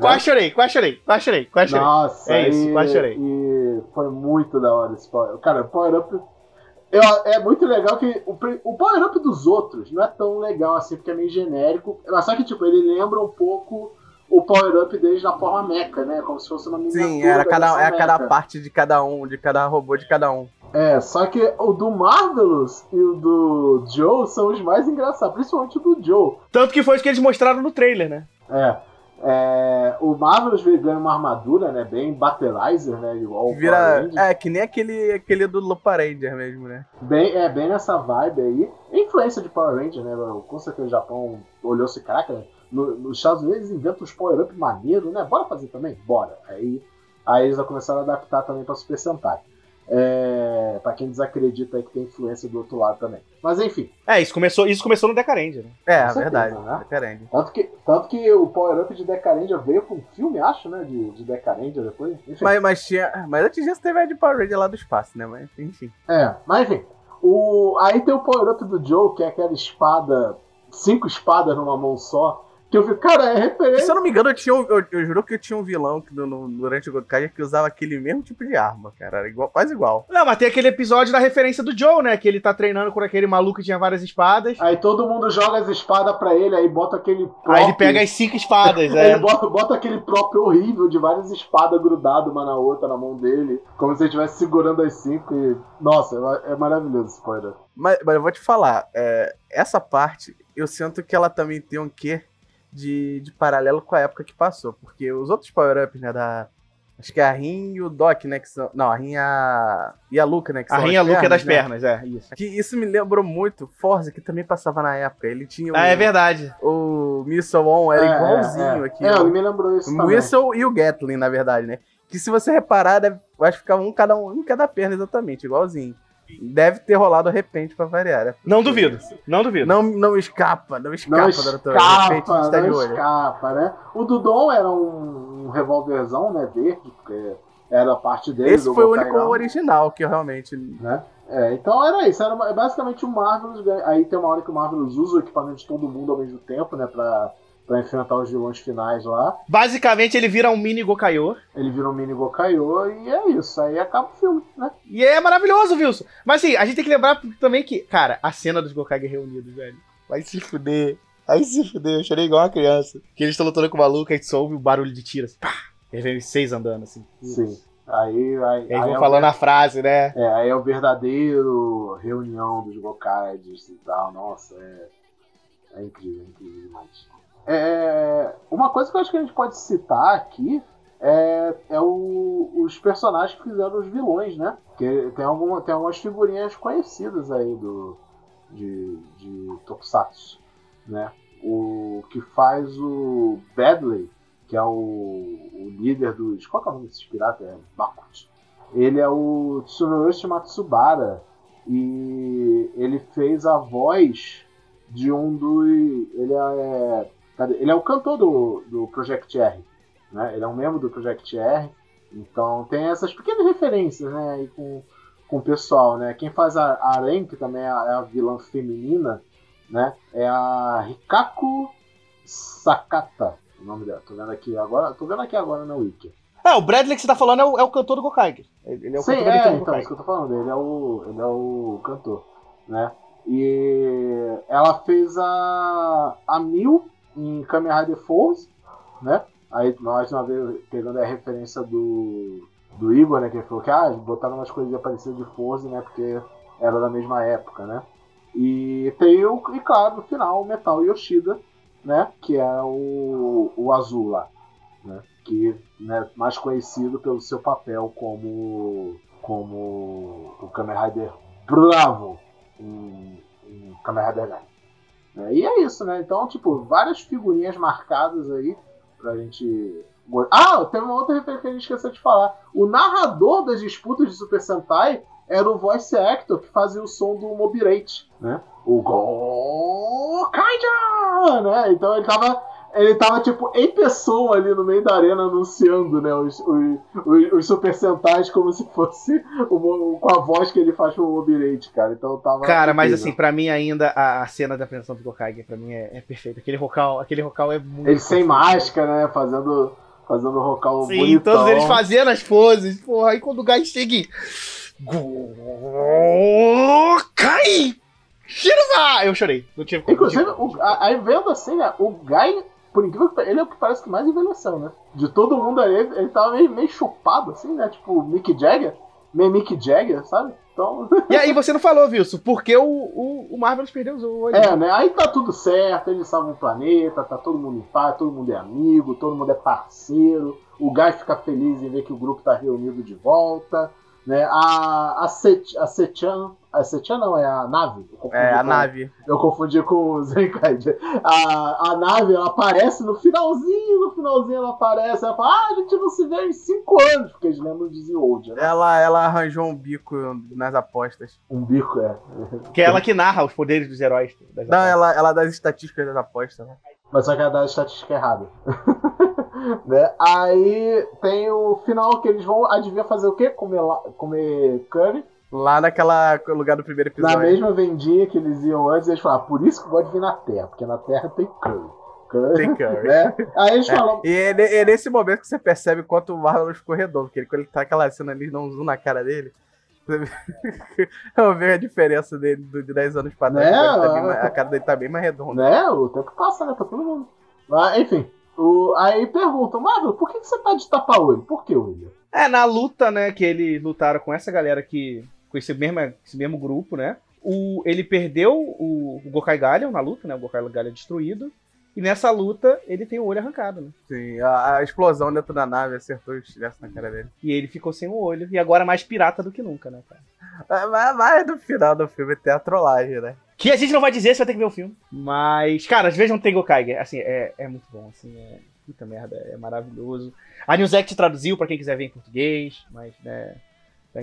[SPEAKER 1] Quase chorei, quase chorei, quase chorei, quase chorei.
[SPEAKER 2] Nossa,
[SPEAKER 1] É isso,
[SPEAKER 2] e,
[SPEAKER 1] quase chorei.
[SPEAKER 2] E foi muito da hora esse power Cara, o power-up. eu- É muito legal que o, o power-up dos outros não é tão legal assim, porque é meio genérico. Mas só que, tipo, ele lembra um pouco o power-up deles na forma mecha, né? Como se fosse uma miniatura.
[SPEAKER 3] Sim, era cada,
[SPEAKER 2] dessa
[SPEAKER 3] é cada parte de cada um, de cada robô de cada um.
[SPEAKER 2] É, só que o do Marvelous e o do Joe são os mais engraçados, principalmente o do Joe.
[SPEAKER 1] Tanto que foi isso que eles mostraram no trailer, né?
[SPEAKER 2] É. é, o Marvelous ganhando uma armadura, né? Bem Battlerizer, né? Igual o Power
[SPEAKER 3] Vira.
[SPEAKER 2] Ranger.
[SPEAKER 3] É, que nem aquele, aquele do Lupa Ranger mesmo, né?
[SPEAKER 2] Bem, é bem nessa vibe aí. Influência de Power Ranger, né? Com certeza o Japão olhou esse caraca. No, nos Estados Unidos eles inventam os power-up maneiro, né? Bora fazer também? Bora. Aí, aí eles já começaram a adaptar também pra Super Sentai. É, pra quem desacredita aí que tem influência do outro lado também. Mas enfim.
[SPEAKER 1] É, isso começou, isso começou no Decarendia, né?
[SPEAKER 3] É,
[SPEAKER 2] Com certeza,
[SPEAKER 3] verdade.
[SPEAKER 2] né? Tanto que, tanto que o power-up de Decarendia veio com um filme, acho, né? De, de Decarendia depois. Enfim.
[SPEAKER 3] Mas, mas, tinha, mas antes disso teve a de Power Ranger lá do espaço, né? Mas, enfim.
[SPEAKER 2] É, mas enfim. O, aí tem o power-up do Joe, que é aquela espada. Cinco espadas numa mão só. Que eu vi, cara, é
[SPEAKER 3] Se
[SPEAKER 2] referência.
[SPEAKER 3] eu não me engano, eu, tinha, um- eu, eu juro que eu tinha um vilão que no- no- durante o Gokai que usava aquele mesmo tipo de arma, cara. Era igual, quase igual.
[SPEAKER 1] Não, mas tem aquele episódio da referência do Joe, né? Que ele tá treinando com aquele maluco que tinha várias espadas.
[SPEAKER 2] Aí todo mundo joga as espadas pra ele, aí bota aquele.
[SPEAKER 1] Aí ele pega as cinco espadas,
[SPEAKER 2] Aí
[SPEAKER 1] é.
[SPEAKER 2] Ele bota, bota aquele próprio horrível de várias espadas grudadas uma na outra na mão dele. Como se ele estivesse segurando as cinco e. Nossa, é maravilhoso esse spoiler.
[SPEAKER 3] Mas, mas eu vou te falar, é, essa parte, eu sinto que ela também tem um quê de, de paralelo com a época que passou. Porque os outros power-ups, né, da... Acho que é a Rin e o Doc, né, que são... Não, a Rin e a... e a Luca, né, que
[SPEAKER 1] A
[SPEAKER 3] são
[SPEAKER 1] Rinha
[SPEAKER 3] as
[SPEAKER 1] Luca é das
[SPEAKER 3] né?
[SPEAKER 1] pernas, é, isso.
[SPEAKER 3] Que isso me lembrou muito Forza, que também passava na época. Ele tinha o,
[SPEAKER 1] Ah, é verdade.
[SPEAKER 3] o Missile On, era
[SPEAKER 2] É,
[SPEAKER 3] igualzinho
[SPEAKER 2] é,
[SPEAKER 3] aqui.
[SPEAKER 2] É, ele me lembrou isso
[SPEAKER 3] O
[SPEAKER 2] também.
[SPEAKER 3] Whistle e o Gatling, na verdade, né? Que se você reparar, deve, eu acho que ficava um cada um em cada perna exatamente, igualzinho. Deve ter rolado repente pra variar. né?
[SPEAKER 1] Não duvido. Não duvido.
[SPEAKER 3] Não, não escapa, não escapa,
[SPEAKER 2] Não
[SPEAKER 3] doutor. De repente a
[SPEAKER 2] escapa,
[SPEAKER 3] gente tá de
[SPEAKER 2] não
[SPEAKER 3] olho.
[SPEAKER 2] escapa, né? O Dudon era um, um revólverzão, né, verde, porque era parte dele.
[SPEAKER 3] Esse foi o único original que eu realmente.
[SPEAKER 2] né? É, então era isso, era basicamente o Marvelous. ganha- Aí tem uma hora que o Marvelous usa o equipamento de todo mundo ao mesmo tempo, né, pra, pra enfrentar os vilões finais lá.
[SPEAKER 1] Basicamente, ele vira um mini Gokaiô.
[SPEAKER 2] Ele vira um mini Gokaiô e é isso, aí acaba o filme, né?
[SPEAKER 1] E é maravilhoso, Wilson. Mas assim, a gente tem que lembrar também que, cara, a cena dos Gokage reunidos, velho. Vai se fuder. Vai se fuder. Eu chorei igual uma criança. Que eles estão lutando com o maluco, aí só ouve o barulho de tiro, assim, pá. E aí vem os seis andando, assim.
[SPEAKER 2] Sim. Aí, aí,
[SPEAKER 1] E aí
[SPEAKER 2] aí
[SPEAKER 1] vão
[SPEAKER 2] é o
[SPEAKER 1] falando a frase, né?
[SPEAKER 2] É, aí é o verdadeiro reunião dos Gokaides e tal. Nossa, é, é incrível, é incrível demais. É, uma coisa que eu acho que a gente pode citar aqui é, é o- os personagens que fizeram os vilões, né? Que tem, alguma, tem algumas figurinhas conhecidas aí do, de, de Tokusatsu, né? O que faz o Badley, que é o, o líder dos... Qual é o nome desses piratas? É Bakut. Ele é o Tsunoyoshi Matsubara e ele fez a voz de um dos. Ele é. Ele é o cantor do, do Project R. Né? Ele é um membro do Project R. Então tem essas pequenas referências né, aí com, com o pessoal. Né? Quem faz a, Aren, que também é a, é a vilã feminina, né? é a Hikaku Sakata. O nome dela. Tô vendo aqui agora, tô vendo aqui agora na Wiki.
[SPEAKER 1] Ah, o Bradley que você tá falando é o, é o cantor do Gokage. Ele é o
[SPEAKER 2] Sim,
[SPEAKER 1] cantor
[SPEAKER 2] é, então,
[SPEAKER 1] Gokage.
[SPEAKER 2] isso que eu tô falando, ele é o, ele é o cantor, né? E ela fez a, a Mil em Kamen Rider Force, né? Aí nós uma vez pegando a referência do, do Igor, né? Que falou que ah, botaram umas coisas parecidas de Force, né? Porque era da mesma época, né? E tem o, e claro, no final, o Metal Yoshida, né? Que é o, o azul lá, né? Que né, mais conhecido pelo seu papel como, como o Kamen Rider Bravo em, em Kamen Rider Gaiden. É, e é isso, né? Então, tipo, várias figurinhas marcadas aí pra gente. go- Ah, tem uma outra referência que a gente esqueceu de falar. O narrador das disputas de Super Sentai era o voice actor que fazia o som do Mobirate, né? O Gokaija! Né? Então ele tava ele tava, tipo, em pessoa ali no meio da arena anunciando, né, os, os, os, os Super Sentais como se fosse o, com a voz que ele faz pro Mobilete, cara. Então tava.
[SPEAKER 1] Cara, mas assim, pra mim ainda a, a cena da apresentação do Gokage, pra mim é, é perfeita. Aquele rocal, aquele rocal é muito.
[SPEAKER 2] Ele sem máscara, né, fazendo, fazendo rocal
[SPEAKER 1] Sim,
[SPEAKER 2] bonitão.
[SPEAKER 1] todos eles fazendo as poses. Porra, aí quando o Gai chega e... Gokage! Shiruma! Eu chorei. Não tive como.
[SPEAKER 2] Inclusive, o, aí vendo assim, né, o Guy, por incrível que ele é o que parece que mais envelheceu, né? De todo mundo ali, ele, ele tava meio, meio chupado, assim, né? Tipo, Mick Jagger, meio Mick Jagger, sabe? Então,
[SPEAKER 1] E aí <laughs> você não falou, Wilson, porque o, o, o Marvelous perdeu os olhos.
[SPEAKER 2] é, né? Aí tá tudo certo, eles salvam o planeta, tá todo mundo em paz, todo mundo é amigo, todo mundo é parceiro. O Guy fica feliz em ver que o grupo tá reunido de volta, né? A, a, Set, a Sechan, a Sechan não, é a nave.
[SPEAKER 3] É, a
[SPEAKER 2] com-
[SPEAKER 3] nave.
[SPEAKER 2] Eu confundi com o Zenkaide. A, a nave ela aparece no finalzinho, no finalzinho ela aparece. Ela fala: Ah, a gente não se vê em 5 anos, porque eles lembram de Ziold, né?
[SPEAKER 3] Ela, ela arranjou um bico nas apostas.
[SPEAKER 2] Um bico, é.
[SPEAKER 1] Que é ela que narra os poderes dos heróis. das
[SPEAKER 3] Não,
[SPEAKER 1] apostas.
[SPEAKER 3] ela, ela dá as estatísticas das apostas. Né?
[SPEAKER 2] Mas só que ela dá a estatística errada. <laughs> né? Aí tem o final que eles vão, adivinha fazer o quê? Comer, lá, comer curry.
[SPEAKER 3] Lá naquela lugar do primeiro
[SPEAKER 2] Na
[SPEAKER 3] episódio.
[SPEAKER 2] mesma vendinha que eles iam antes, eles falam: ah, por isso que eu gosto de vir na Terra, porque na Terra tem curry. Curry.
[SPEAKER 3] Tem curry.
[SPEAKER 2] Né? Aí eles falam:
[SPEAKER 3] E é, é nesse momento que você percebe quanto o Marvel ficou redondo. Porque ele, quando ele tá aquela cena ali, dá um zoom na cara dele. <laughs> Eu vejo a diferença dele do- de 10 anos pra trás.
[SPEAKER 2] Né?
[SPEAKER 3] Tá bem a cara dele tá bem mais redonda.
[SPEAKER 2] Né? O tempo passa, né? Pra todo mundo. Mas, enfim. O, aí perguntam, Marvel, por que, que você tá de tapa-olho? Por que, William?
[SPEAKER 1] É, na luta, né, que eles lutaram com essa galera que. com esse mesmo, esse mesmo grupo, né? O, ele perdeu o, o Gokai Gallion na luta, né? O Gokai Gallion destruído. E nessa luta, ele tem o olho arrancado, né?
[SPEAKER 3] Sim, a, a explosão dentro da nave acertou o estilhaço na cara dele.
[SPEAKER 1] E ele ficou sem o olho. E agora mais pirata do que nunca, né, cara?
[SPEAKER 3] Mas, mas- mas no final do filme tem a trollagem, né?
[SPEAKER 1] Que a gente não vai dizer, você vai ter que ver o filme. Mas, cara, vejam Tengo Kai. Assim, é, é muito bom, assim, é. Puta merda, é maravilhoso. A Newsect traduziu pra quem quiser ver em português, mas, né.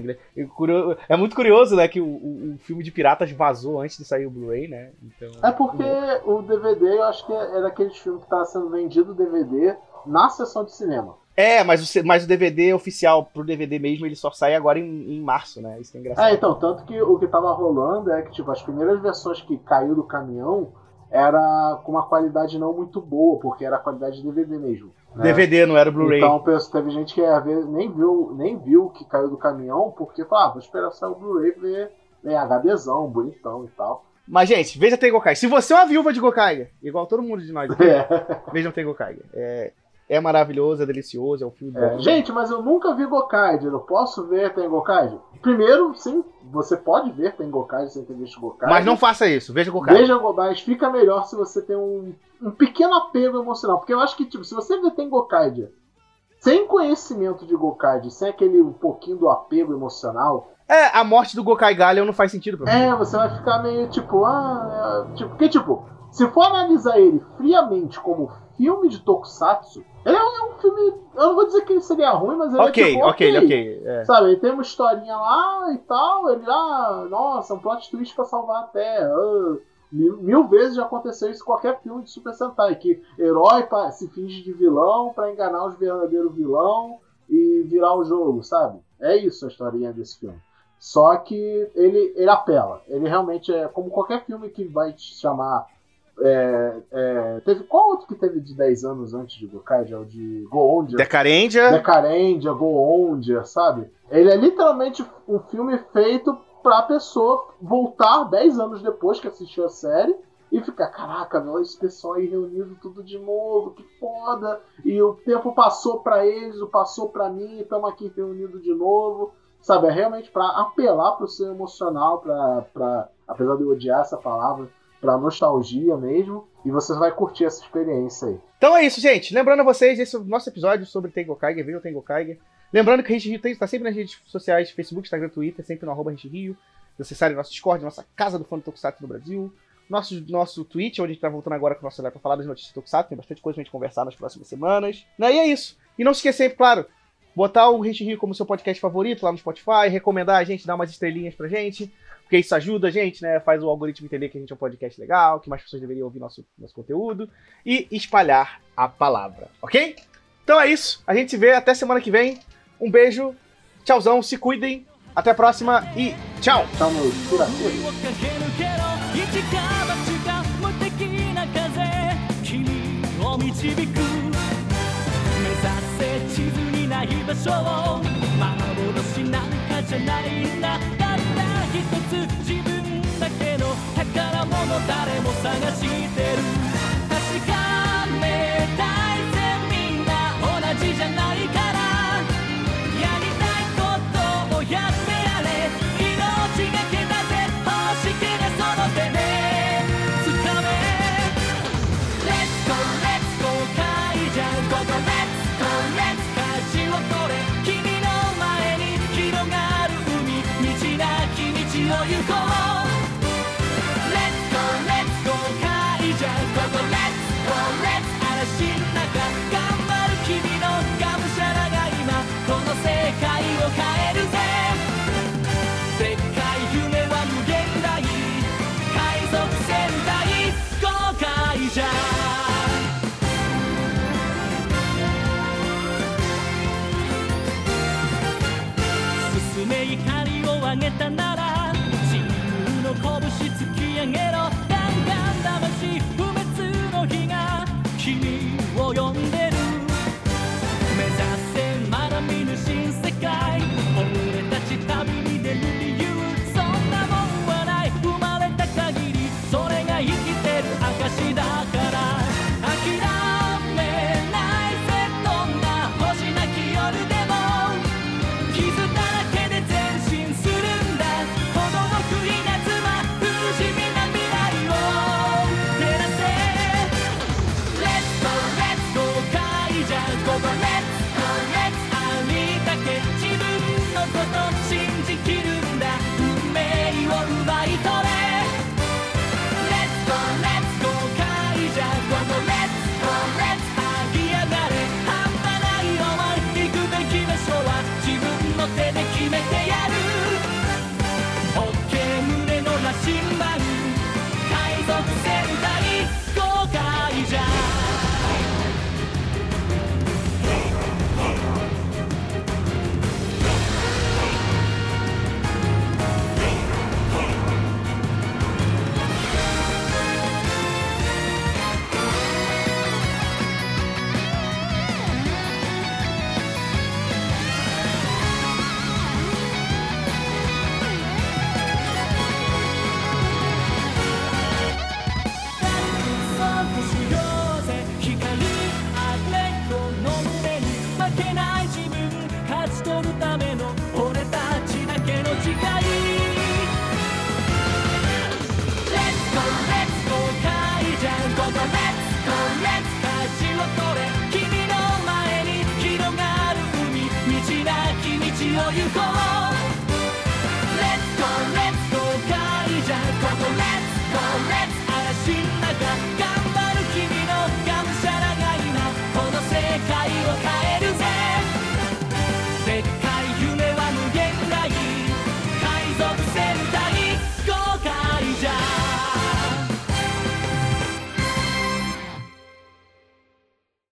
[SPEAKER 1] Tá curio- É muito curioso, né, que o, o- filme de piratas vazou antes de sair o Blu-ray, né? Então.
[SPEAKER 2] É porque o DVD, eu acho que é daqueles filmes que tava sendo vendido DVD na sessão de cinema.
[SPEAKER 1] É, mas o, mas o DVD oficial pro DVD mesmo, ele só sai agora em, em março, né? Isso que é engraçado.
[SPEAKER 2] É, então, tanto que o que tava rolando é que, tipo, as primeiras versões que caiu do caminhão era com uma qualidade não muito boa, porque era a qualidade de DVD mesmo.
[SPEAKER 1] DVD, não era o Blu-ray.
[SPEAKER 2] Então penso, teve gente que às vezes nem viu, nem viu que caiu do caminhão, porque falou, ah, vou esperar sair o Blu-ray ver né, HDzão, bonitão e tal.
[SPEAKER 1] Mas, gente, veja Tengo Kai. Se você é uma viúva de Gokai, igual todo mundo de nós aqui, <laughs>
[SPEAKER 2] É.
[SPEAKER 1] vejam Tengo Kai. É, é maravilhoso, é delicioso, é um filme
[SPEAKER 2] É,
[SPEAKER 1] bom.
[SPEAKER 2] Gente, mas eu nunca vi Gokaid, eu posso ver Tem Gokaid? Primeiro, sim, você pode ver Tem Gokaid sem ter visto Gokaid.
[SPEAKER 1] Mas não faça isso, veja Gokai.
[SPEAKER 2] Veja Gokaid, fica melhor se você tem um, um pequeno apego emocional. Porque eu acho que, tipo, se você ver Tem Gokaid sem conhecimento de Gokaid, sem aquele um pouquinho do apego emocional,
[SPEAKER 1] É, a morte do Gokai Gallion não faz sentido pra mim.
[SPEAKER 2] É, você vai ficar meio tipo, ah, é, tipo, porque tipo, se for analisar ele friamente como filme de Tokusatsu, ele é um, é um filme, eu não vou dizer que ele seria ruim, mas ele
[SPEAKER 1] ok,
[SPEAKER 2] é tipo,
[SPEAKER 1] ok, ok. É.
[SPEAKER 2] Sabe, ele tem uma historinha lá e tal, ele, ah, nossa, um plot twist pra salvar a Terra. ah, mil, mil vezes já aconteceu isso em qualquer filme de Super Sentai, que herói pa- se finge de vilão pra enganar os verdadeiros vilão e virar o jogo, sabe? É isso a historinha desse filme. Só que ele, ele apela. Ele realmente é como qualquer filme que vai te chamar. É, é, teve qual outro que teve de 10 anos antes de Gokai? É o de Goondia.
[SPEAKER 1] Decarendia.
[SPEAKER 2] Decarendia, Goondia, sabe? Ele é literalmente um filme feito pra pessoa voltar 10 anos depois que assistiu a série e ficar, caraca, meu, esse pessoal aí reunido tudo de novo, que foda. E o tempo passou pra eles, o passou pra mim, estamos aqui reunidos de novo. Sabe, é realmente pra apelar pro seu emocional, pra, pra, apesar de eu odiar essa palavra, pra nostalgia mesmo. E você vai curtir essa experiência aí.
[SPEAKER 1] Então é isso, gente. Lembrando a vocês, esse é o nosso episódio sobre Tengo Kai, viu Tengo Kai. Lembrando que a gente está sempre nas redes sociais, Facebook, Instagram, Twitter, sempre no arroba Rio. Acessarem nosso Discord, nossa casa do fã do Tokusatsu no Brasil. Nosso, nosso Twitch, onde a gente tá voltando agora com o nosso live pra falar das notícias do Tokusatsu. Tem bastante coisa pra gente conversar nas próximas semanas. Né? E é isso. E não se esqueça claro, botar o Rede Rio como seu podcast favorito lá no Spotify, recomendar a gente, dar umas estrelinhas pra gente porque isso ajuda a gente, né? Faz o algoritmo entender que a gente é um podcast legal, que mais pessoas deveriam ouvir nosso, nosso conteúdo e espalhar a palavra, ok? Então é isso. A gente se vê até semana que vem. Um beijo, tchauzão, se cuidem, até a próxima e tchau!
[SPEAKER 4] 一つ自分だけの宝物誰も探してる